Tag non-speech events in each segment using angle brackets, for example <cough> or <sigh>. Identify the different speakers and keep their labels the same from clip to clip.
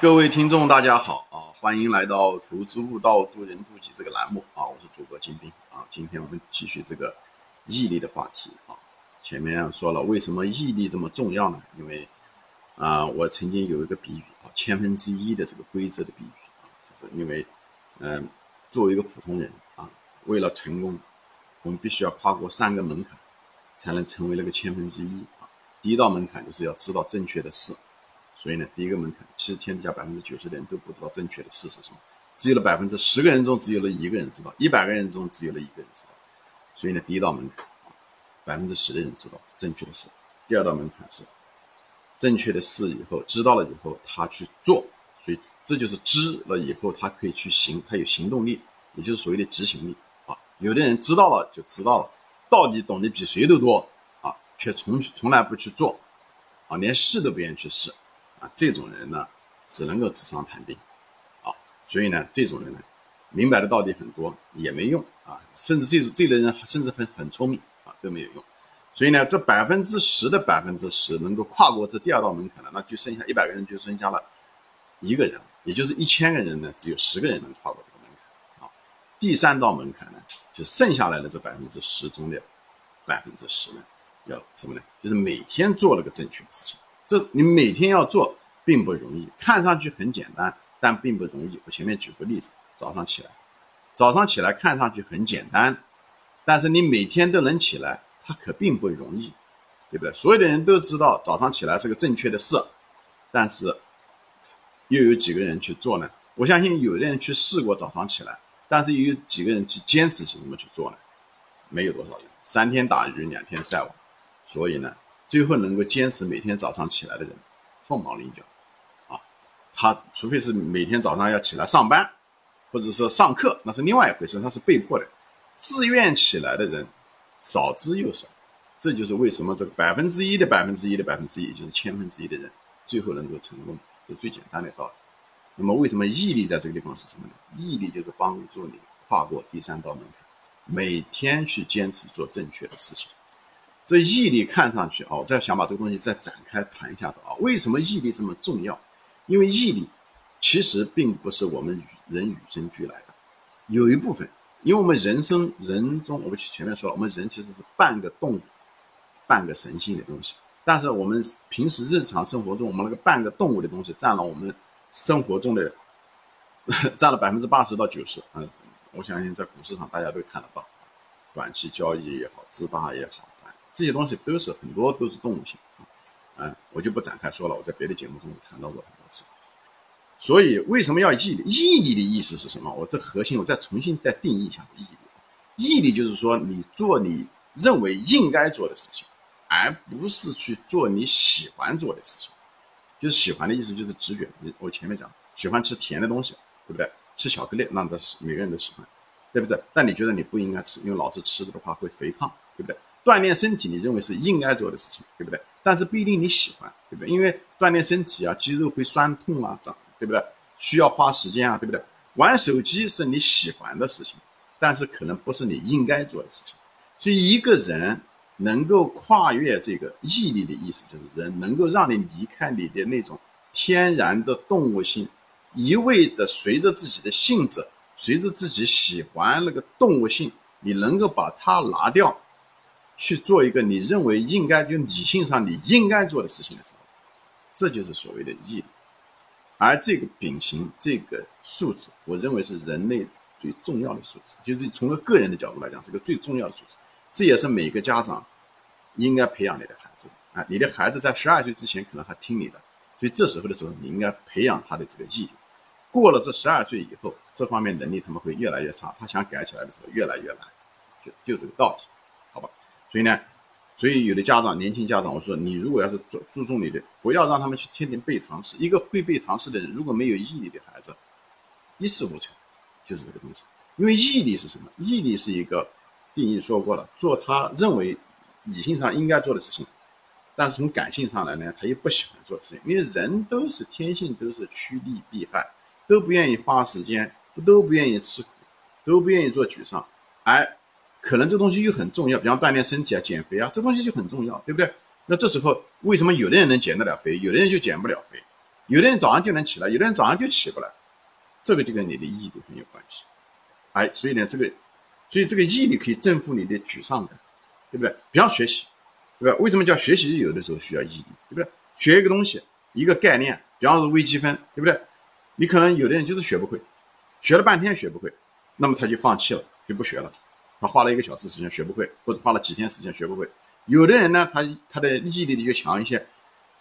Speaker 1: 各位听众，大家好啊！欢迎来到《投资悟道，渡人渡己》这个栏目啊！我是主播金兵啊！今天我们继续这个毅力的话题啊！前面说了，为什么毅力这么重要呢？因为啊，我曾经有一个比喻啊，千分之一的这个规则的比喻啊，就是因为嗯，作为一个普通人啊，为了成功，我们必须要跨过三个门槛，才能成为那个千分之一啊！第一道门槛就是要知道正确的事。所以呢，第一个门槛，其实天底下百分之九十的人都不知道正确的事是什么，只有了百分之十个人中只有了一个人知道，一百个人中只有了一个人知道。所以呢，第一道门槛，百分之十的人知道正确的事。第二道门槛是正确的事以后知道了以后他去做，所以这就是知了以后他可以去行，他有行动力，也就是所谓的执行力啊。有的人知道了就知道了，到底懂得比谁都多啊，却从从来不去做啊，连试都不愿意去试。啊，这种人呢，只能够纸上谈兵，啊，所以呢，这种人呢，明白的道理很多也没用啊，甚至这种这类人甚至很很聪明啊，都没有用。所以呢，这百分之十的百分之十能够跨过这第二道门槛的，那就剩下一百个人，就剩下了一个人，也就是一千个人呢，只有十个人能跨过这个门槛啊。第三道门槛呢，就剩下来的这百分之十中的百分之十呢，要什么呢？就是每天做了个正确的事情。这你每天要做并不容易，看上去很简单，但并不容易。我前面举个例子，早上起来，早上起来看上去很简单，但是你每天都能起来，它可并不容易，对不对？所有的人都知道早上起来是个正确的事，但是又有几个人去做呢？我相信有的人去试过早上起来，但是又有几个人去坚持去这么去做呢？没有多少人，三天打鱼两天晒网，所以呢。最后能够坚持每天早上起来的人，凤毛麟角，啊，他除非是每天早上要起来上班，或者是上课，那是另外一回事，他是被迫的。自愿起来的人少之又少，这就是为什么这个百分之一的百分之一的百分之一，就是千分之一的人，最后能够成功，这是最简单的道理。那么为什么毅力在这个地方是什么呢？毅力就是帮助你跨过第三道门槛，每天去坚持做正确的事情。这毅力看上去啊，我再想把这个东西再展开谈一下子啊。为什么毅力这么重要？因为毅力其实并不是我们人与生俱来的，有一部分，因为我们人生人中，我们前面说了，我们人其实是半个动物，半个神性的东西。但是我们平时日常生活中，我们那个半个动物的东西占了我们生活中的 <laughs> 占了百分之八十到九十。嗯，我相信在股市上大家都看得到，短期交易也好，自霸也好。这些东西都是很多都是动物性啊，嗯，我就不展开说了。我在别的节目中谈到过很多次。所以为什么要毅力？毅力的意思是什么？我这核心我再重新再定义一下毅力。毅力就是说你做你认为应该做的事情，而不是去做你喜欢做的事情。就是喜欢的意思就是直觉。你我前面讲喜欢吃甜的东西，对不对？吃巧克力，那是每个人都喜欢，对不对？但你觉得你不应该吃，因为老是吃的话会肥胖，对不对？锻炼身体，你认为是应该做的事情，对不对？但是不一定你喜欢，对不对？因为锻炼身体啊，肌肉会酸痛啊，长，对不对？需要花时间啊，对不对？玩手机是你喜欢的事情，但是可能不是你应该做的事情。所以一个人能够跨越这个毅力的意思，就是人能够让你离开你的那种天然的动物性，一味的随着自己的性子，随着自己喜欢那个动物性，你能够把它拿掉。去做一个你认为应该就理性上你应该做的事情的时候，这就是所谓的毅力。而这个秉行这个素质，我认为是人类最重要的素质，就是从个个人的角度来讲，是个最重要的素质。这也是每个家长应该培养你的孩子啊。你的孩子在十二岁之前可能还听你的，所以这时候的时候，你应该培养他的这个毅力。过了这十二岁以后，这方面能力他们会越来越差，他想改起来的时候越来越难，就就这个道理。所以呢，所以有的家长，年轻家长，我说你如果要是注注重你的，不要让他们去天天背唐诗。一个会背唐诗的人，如果没有毅力的孩子，一事无成，就是这个东西。因为毅力是什么？毅力是一个定义说过了，做他认为理性上应该做的事情，但是从感性上来呢，他又不喜欢做的事情。因为人都是天性都是趋利避害，都不愿意花时间，都不愿意吃苦，都不愿意做沮丧，而。可能这东西又很重要，比方锻炼身体啊、减肥啊，这东西就很重要，对不对？那这时候为什么有的人能减得了肥，有的人就减不了肥？有的人早上就能起来，有的人早上就起不来，这个就跟你的毅力很有关系。哎，所以呢，这个，所以这个毅力可以征服你的沮丧感，对不对？比方学习，对吧？为什么叫学习？有的时候需要毅力，对不对？学一个东西，一个概念，比方说微积分，对不对？你可能有的人就是学不会，学了半天学不会，那么他就放弃了，就不学了。他花了一个小时时间学不会，或者花了几天时间学不会。有的人呢，他他的毅力就强一些，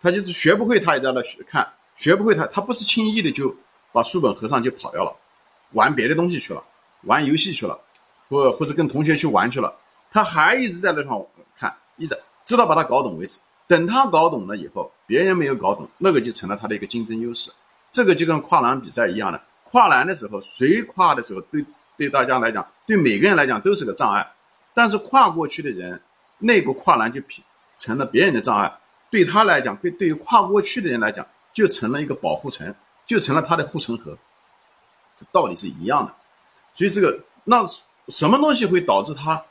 Speaker 1: 他就是学不会，他也在那学看，学不会他他不是轻易的就把书本合上就跑掉了，玩别的东西去了，玩游戏去了，或或者跟同学去玩去了，他还一直在那上看，一直直到把他搞懂为止。等他搞懂了以后，别人没有搞懂，那个就成了他的一个竞争优势。这个就跟跨栏比赛一样的，跨栏的时候谁跨的时候，对对大家来讲，对每个人来讲都是个障碍，但是跨过去的人。那个跨栏就成了别人的障碍，对他来讲，对对于跨过去的人来讲，就成了一个保护层，就成了他的护城河。这道理是一样的。所以这个那什么东西会导致他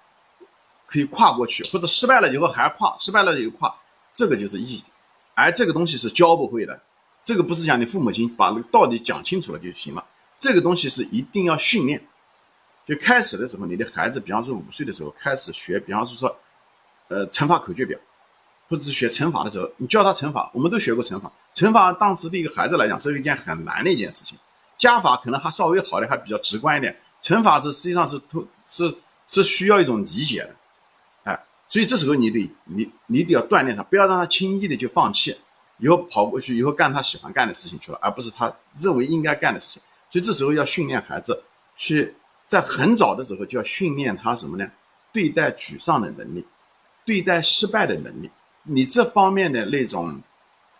Speaker 1: 可以跨过去，或者失败了以后还跨，失败了以后跨，这个就是意义。而这个东西是教不会的，这个不是讲你父母亲把那个道理讲清楚了就行了，这个东西是一定要训练。就开始的时候，你的孩子，比方说五岁的时候开始学，比方说说。呃，乘法口诀表，或者是学乘法的时候，你教他乘法，我们都学过乘法。乘法当时对一个孩子来讲是一件很难的一件事情。加法可能还稍微好的，还比较直观一点。乘法是实际上是通是是需要一种理解的，哎，所以这时候你得你你得要锻炼他，不要让他轻易的就放弃，以后跑过去以后干他喜欢干的事情去了，而不是他认为应该干的事情。所以这时候要训练孩子去在很早的时候就要训练他什么呢？对待沮丧的能力。对待失败的能力，你这方面的那种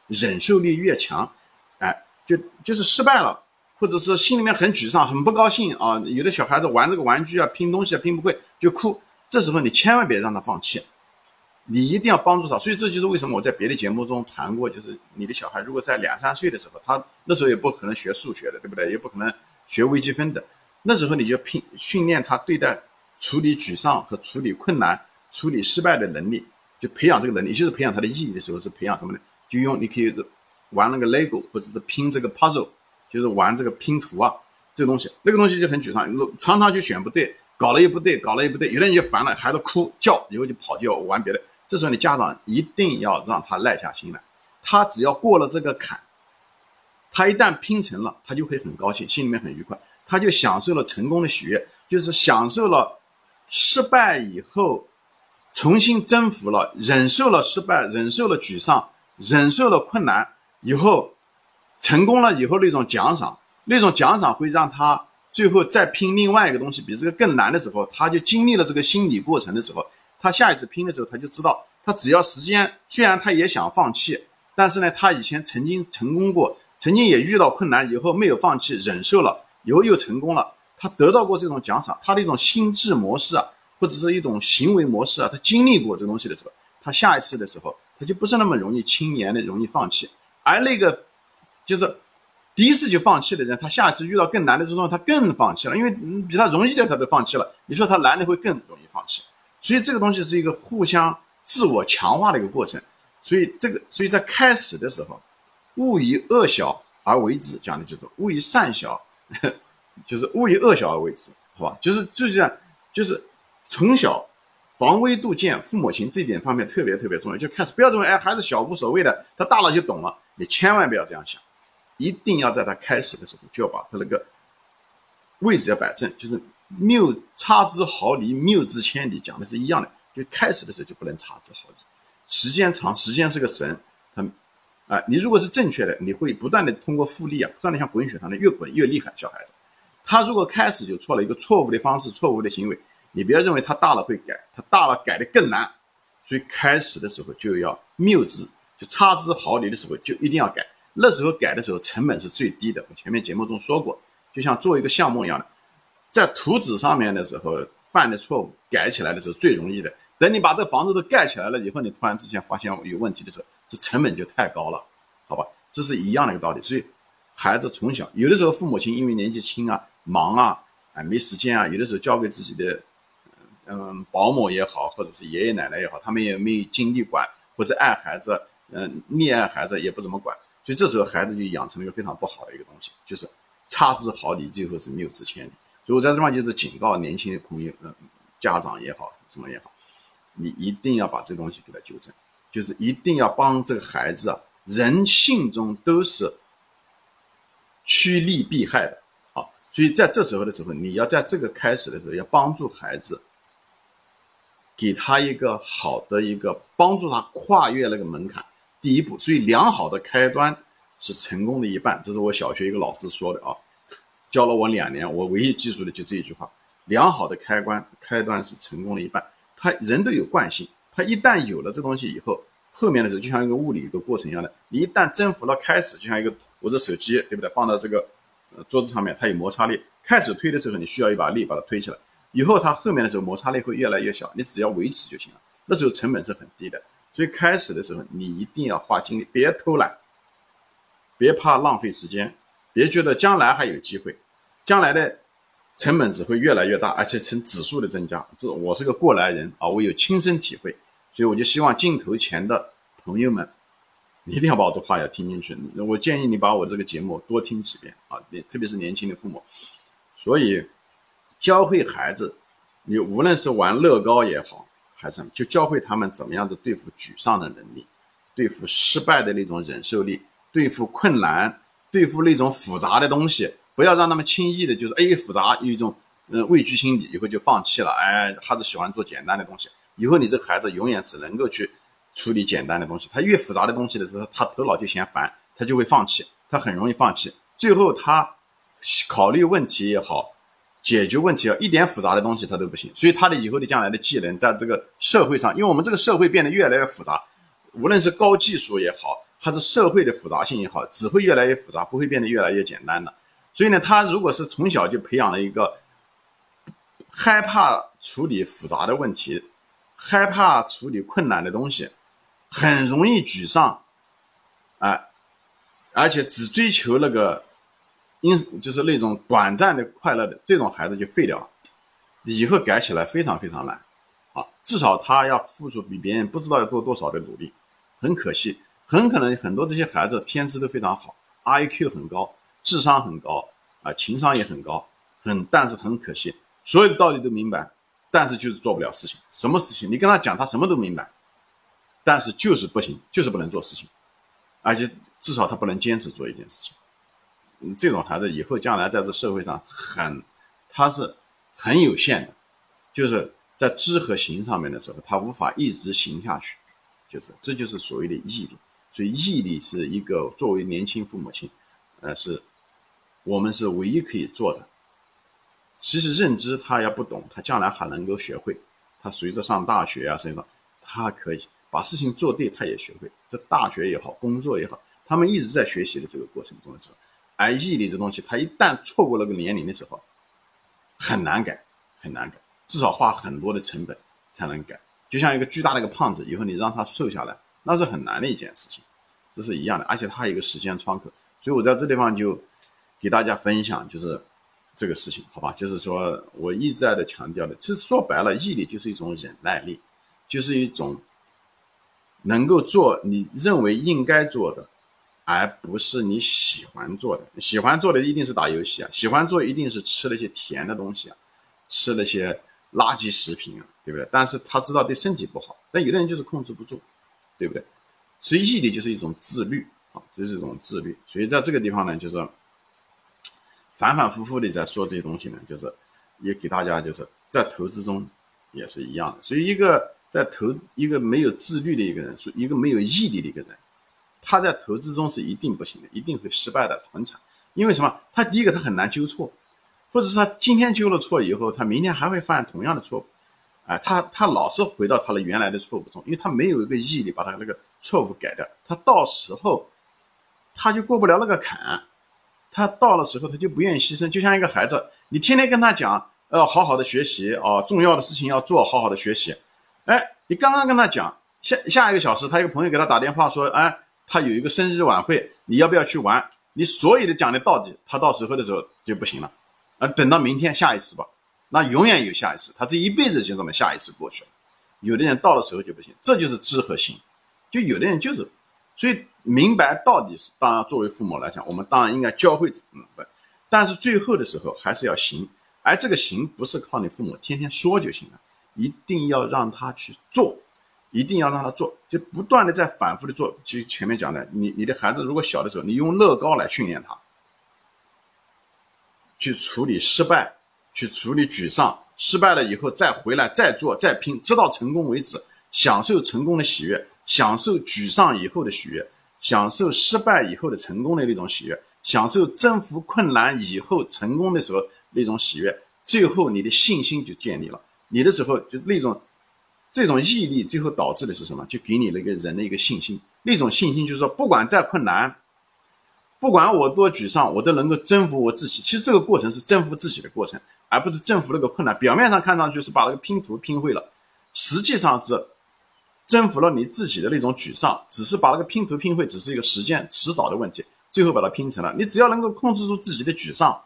Speaker 1: 忍受力越强，哎，就就是失败了，或者是心里面很沮丧、很不高兴啊。有的小孩子玩这个玩具啊、拼东西啊拼不会就哭，这时候你千万别让他放弃，你一定要帮助他。所以这就是为什么我在别的节目中谈过，就是你的小孩如果在两三岁的时候，他那时候也不可能学数学的，对不对？也不可能学微积分的，那时候你就拼训练他对待处理沮丧和处理困难。处理失败的能力，就培养这个能力，就是培养他的毅力的时候，是培养什么呢？就用你可以玩那个 LEGO，或者是拼这个 puzzle，就是玩这个拼图啊，这个东西，那个东西就很沮丧，常常就选不对，搞了又不对，搞了又不对，有的人就烦了，孩子哭叫，以后就跑就要玩别的。这时候你家长一定要让他耐下心来，他只要过了这个坎，他一旦拼成了，他就会很高兴，心里面很愉快，他就享受了成功的喜悦，就是享受了失败以后。重新征服了，忍受了失败，忍受了沮丧，忍受了困难以后，成功了以后那种奖赏，那种奖赏会让他最后再拼另外一个东西，比这个更难的时候，他就经历了这个心理过程的时候，他下一次拼的时候，他就知道，他只要时间，虽然他也想放弃，但是呢，他以前曾经成功过，曾经也遇到困难以后没有放弃，忍受了以后又成功了，他得到过这种奖赏，他的一种心智模式啊。或者是一种行为模式啊，他经历过这东西的时候，他下一次的时候，他就不是那么容易轻言的容易放弃。而那个就是第一次就放弃的人，他下一次遇到更难的这种，他更放弃了，因为比他容易的他都放弃了，你说他难的会更容易放弃。所以这个东西是一个互相自我强化的一个过程。所以这个，所以在开始的时候，勿以恶小而为之，讲的就是勿以善小，就是勿以恶小而为之，好吧？就是就是这样，就是。从小防微杜渐，父母亲这点方面特别特别重要。就开始不要认为哎孩子小无所谓的，他大了就懂了。你千万不要这样想，一定要在他开始的时候就要把他那个位置要摆正，就是谬差之毫厘，谬之千里，讲的是一样的。就开始的时候就不能差之毫厘，时间长，时间是个神，他啊，你如果是正确的，你会不断的通过复利啊，不断的像滚雪球的越滚越厉害。小孩子，他如果开始就错了一个错误的方式，错误的行为。你不要认为他大了会改，他大了改的更难，所以开始的时候就要谬之，就差之毫厘的时候就一定要改。那时候改的时候成本是最低的。我前面节目中说过，就像做一个项目一样的，在图纸上面的时候犯的错误改起来的时候最容易的。等你把这房子都盖起来了以后，你突然之间发现有问题的时候，这成本就太高了，好吧？这是一样的一个道理。所以孩子从小有的时候父母亲因为年纪轻啊、忙啊、啊没时间啊，有的时候交给自己的。嗯，保姆也好，或者是爷爷奶奶也好，他们也没有精力管，或者爱孩子，嗯，溺爱孩子也不怎么管。所以这时候孩子就养成了一个非常不好的一个东西，就是差之毫厘，最后是谬之千里。所以我在这地方就是警告年轻的朋友，嗯，家长也好，什么也好，你一定要把这东西给他纠正，就是一定要帮这个孩子啊，人性中都是趋利避害的。所以在这时候的时候，你要在这个开始的时候，要帮助孩子，给他一个好的一个帮助他跨越那个门槛。第一步，所以良好的开端是成功的一半，这是我小学一个老师说的啊，教了我两年，我唯一记住的就这一句话：良好的开关开端是成功的一半。他人都有惯性，他一旦有了这东西以后，后面的时候就像一个物理一个过程一样的，你一旦征服了开始，就像一个我这手机对不对，放到这个呃桌子上面，它有摩擦力，开始推的时候你需要一把力把它推起来，以后它后面的时候摩擦力会越来越小，你只要维持就行了，那时候成本是很低的。所以开始的时候，你一定要花精力，别偷懒，别怕浪费时间，别觉得将来还有机会，将来的成本只会越来越大，而且呈指数的增加。这我是个过来人啊，我有亲身体会，所以我就希望镜头前的朋友们一定要把我这话要听进去。我建议你把我这个节目多听几遍啊，你特别是年轻的父母。所以教会孩子，你无论是玩乐高也好。还是就教会他们怎么样的对付沮丧的能力，对付失败的那种忍受力，对付困难，对付那种复杂的东西，不要让他们轻易的，就是哎复杂有一种嗯畏惧心理，以后就放弃了。哎，孩子喜欢做简单的东西，以后你这孩子永远只能够去处理简单的东西。他越复杂的东西的时候，他头脑就嫌烦，他就会放弃，他很容易放弃。最后他考虑问题也好。解决问题啊，一点复杂的东西他都不行，所以他的以后的将来的技能，在这个社会上，因为我们这个社会变得越来越复杂，无论是高技术也好，还是社会的复杂性也好，只会越来越复杂，不会变得越来越简单的。所以呢，他如果是从小就培养了一个害怕处理复杂的问题，害怕处理困难的东西，很容易沮丧，哎，而且只追求那个。因就是那种短暂的快乐的这种孩子就废掉了，以后改起来非常非常难，啊，至少他要付出比别人不知道要多多少的努力，很可惜，很可能很多这些孩子天资都非常好，I Q 很高，智商很高，啊，情商也很高，很但是很可惜，所有的道理都明白，但是就是做不了事情，什么事情你跟他讲他什么都明白，但是就是不行，就是不能做事情，而且至少他不能坚持做一件事情。这种孩子以后将来在这社会上很，他是很有限的，就是在知和行上面的时候，他无法一直行下去，就是这就是所谓的毅力。所以毅力是一个作为年轻父母亲，呃，是我们是唯一可以做的。其实认知他要不懂，他将来还能够学会。他随着上大学啊什么，他可以把事情做对，他也学会。这大学也好，工作也好，他们一直在学习的这个过程中的时候。而毅力这东西，他一旦错过那个年龄的时候，很难改，很难改，至少花很多的成本才能改。就像一个巨大的一个胖子，以后你让他瘦下来，那是很难的一件事情，这是一样的。而且他有一个时间窗口，所以我在这地方就给大家分享，就是这个事情，好吧？就是说我一再的强调的，其实说白了，毅力就是一种忍耐力，就是一种能够做你认为应该做的。而不是你喜欢做的，喜欢做的一定是打游戏啊，喜欢做一定是吃那些甜的东西啊，吃那些垃圾食品啊，对不对？但是他知道对身体不好，但有的人就是控制不住，对不对？所以毅力就是一种自律啊，这是一种自律。所以在这个地方呢，就是反反复复的在说这些东西呢，就是也给大家就是在投资中也是一样的。所以一个在投一个没有自律的一个人，是一个没有毅力的一个人。他在投资中是一定不行的，一定会失败的，很惨。因为什么？他第一个他很难纠错，或者是他今天纠了错以后，他明天还会犯同样的错误。哎，他他老是回到他的原来的错误中，因为他没有一个毅力把他那个错误改掉。他到时候他就过不了那个坎，他到了时候他就不愿意牺牲。就像一个孩子，你天天跟他讲要好好的学习啊，重要的事情要做好好的学习。哎，你刚刚跟他讲下下一个小时，他一个朋友给他打电话说，哎。他有一个生日晚会，你要不要去玩？你所有的讲的道理，他到时候的时候就不行了。啊，等到明天下一次吧，那永远有下一次。他这一辈子就这么下一次过去了。有的人到了时候就不行，这就是知和行。就有的人就是所以明白到底是，当然作为父母来讲，我们当然应该教会嗯不，但是最后的时候还是要行，而这个行不是靠你父母天天说就行了，一定要让他去做，一定要让他做，就不断的在反复的做。就前面讲的，你你的孩子如果小的时候，你用乐高来训练他，去处理失败，去处理沮丧，失败了以后再回来再做再拼，直到成功为止，享受成功的喜悦。享受沮丧以后的喜悦，享受失败以后的成功的那种喜悦，享受征服困难以后成功的时候那种喜悦，最后你的信心就建立了。你的时候就那种这种毅力，最后导致的是什么？就给你那个人的一个信心。那种信心就是说，不管再困难，不管我多沮丧，我都能够征服我自己。其实这个过程是征服自己的过程，而不是征服那个困难。表面上看上去是把那个拼图拼会了，实际上是。征服了你自己的那种沮丧，只是把那个拼图拼会，只是一个时间迟早的问题。最后把它拼成了，你只要能够控制住自己的沮丧，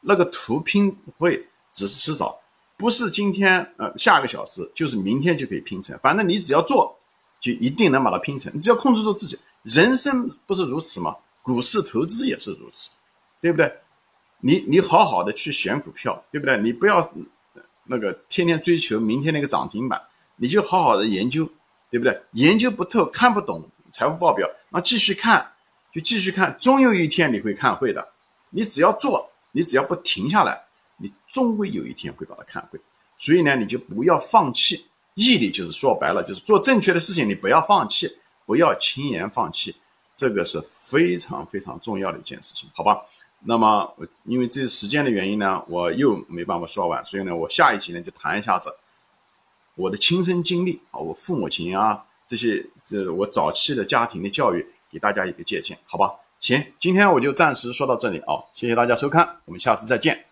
Speaker 1: 那个图拼会只是迟早，不是今天呃下个小时，就是明天就可以拼成。反正你只要做，就一定能把它拼成。你只要控制住自己，人生不是如此吗？股市投资也是如此，对不对？你你好好的去选股票，对不对？你不要那个天天追求明天那个涨停板，你就好好的研究。对不对？研究不透，看不懂财务报表，那继续看，就继续看，终有一天你会看会的。你只要做，你只要不停下来，终归有一天会把它看会。所以呢，你就不要放弃，毅力就是说白了，就是做正确的事情，你不要放弃，不要轻言放弃，这个是非常非常重要的一件事情，好吧？那么因为这时间的原因呢，我又没办法说完，所以呢，我下一集呢就谈一下子。我的亲身经历啊，我父母亲啊，这些这我早期的家庭的教育，给大家一个借鉴，好吧？行，今天我就暂时说到这里啊，谢谢大家收看，我们下次再见，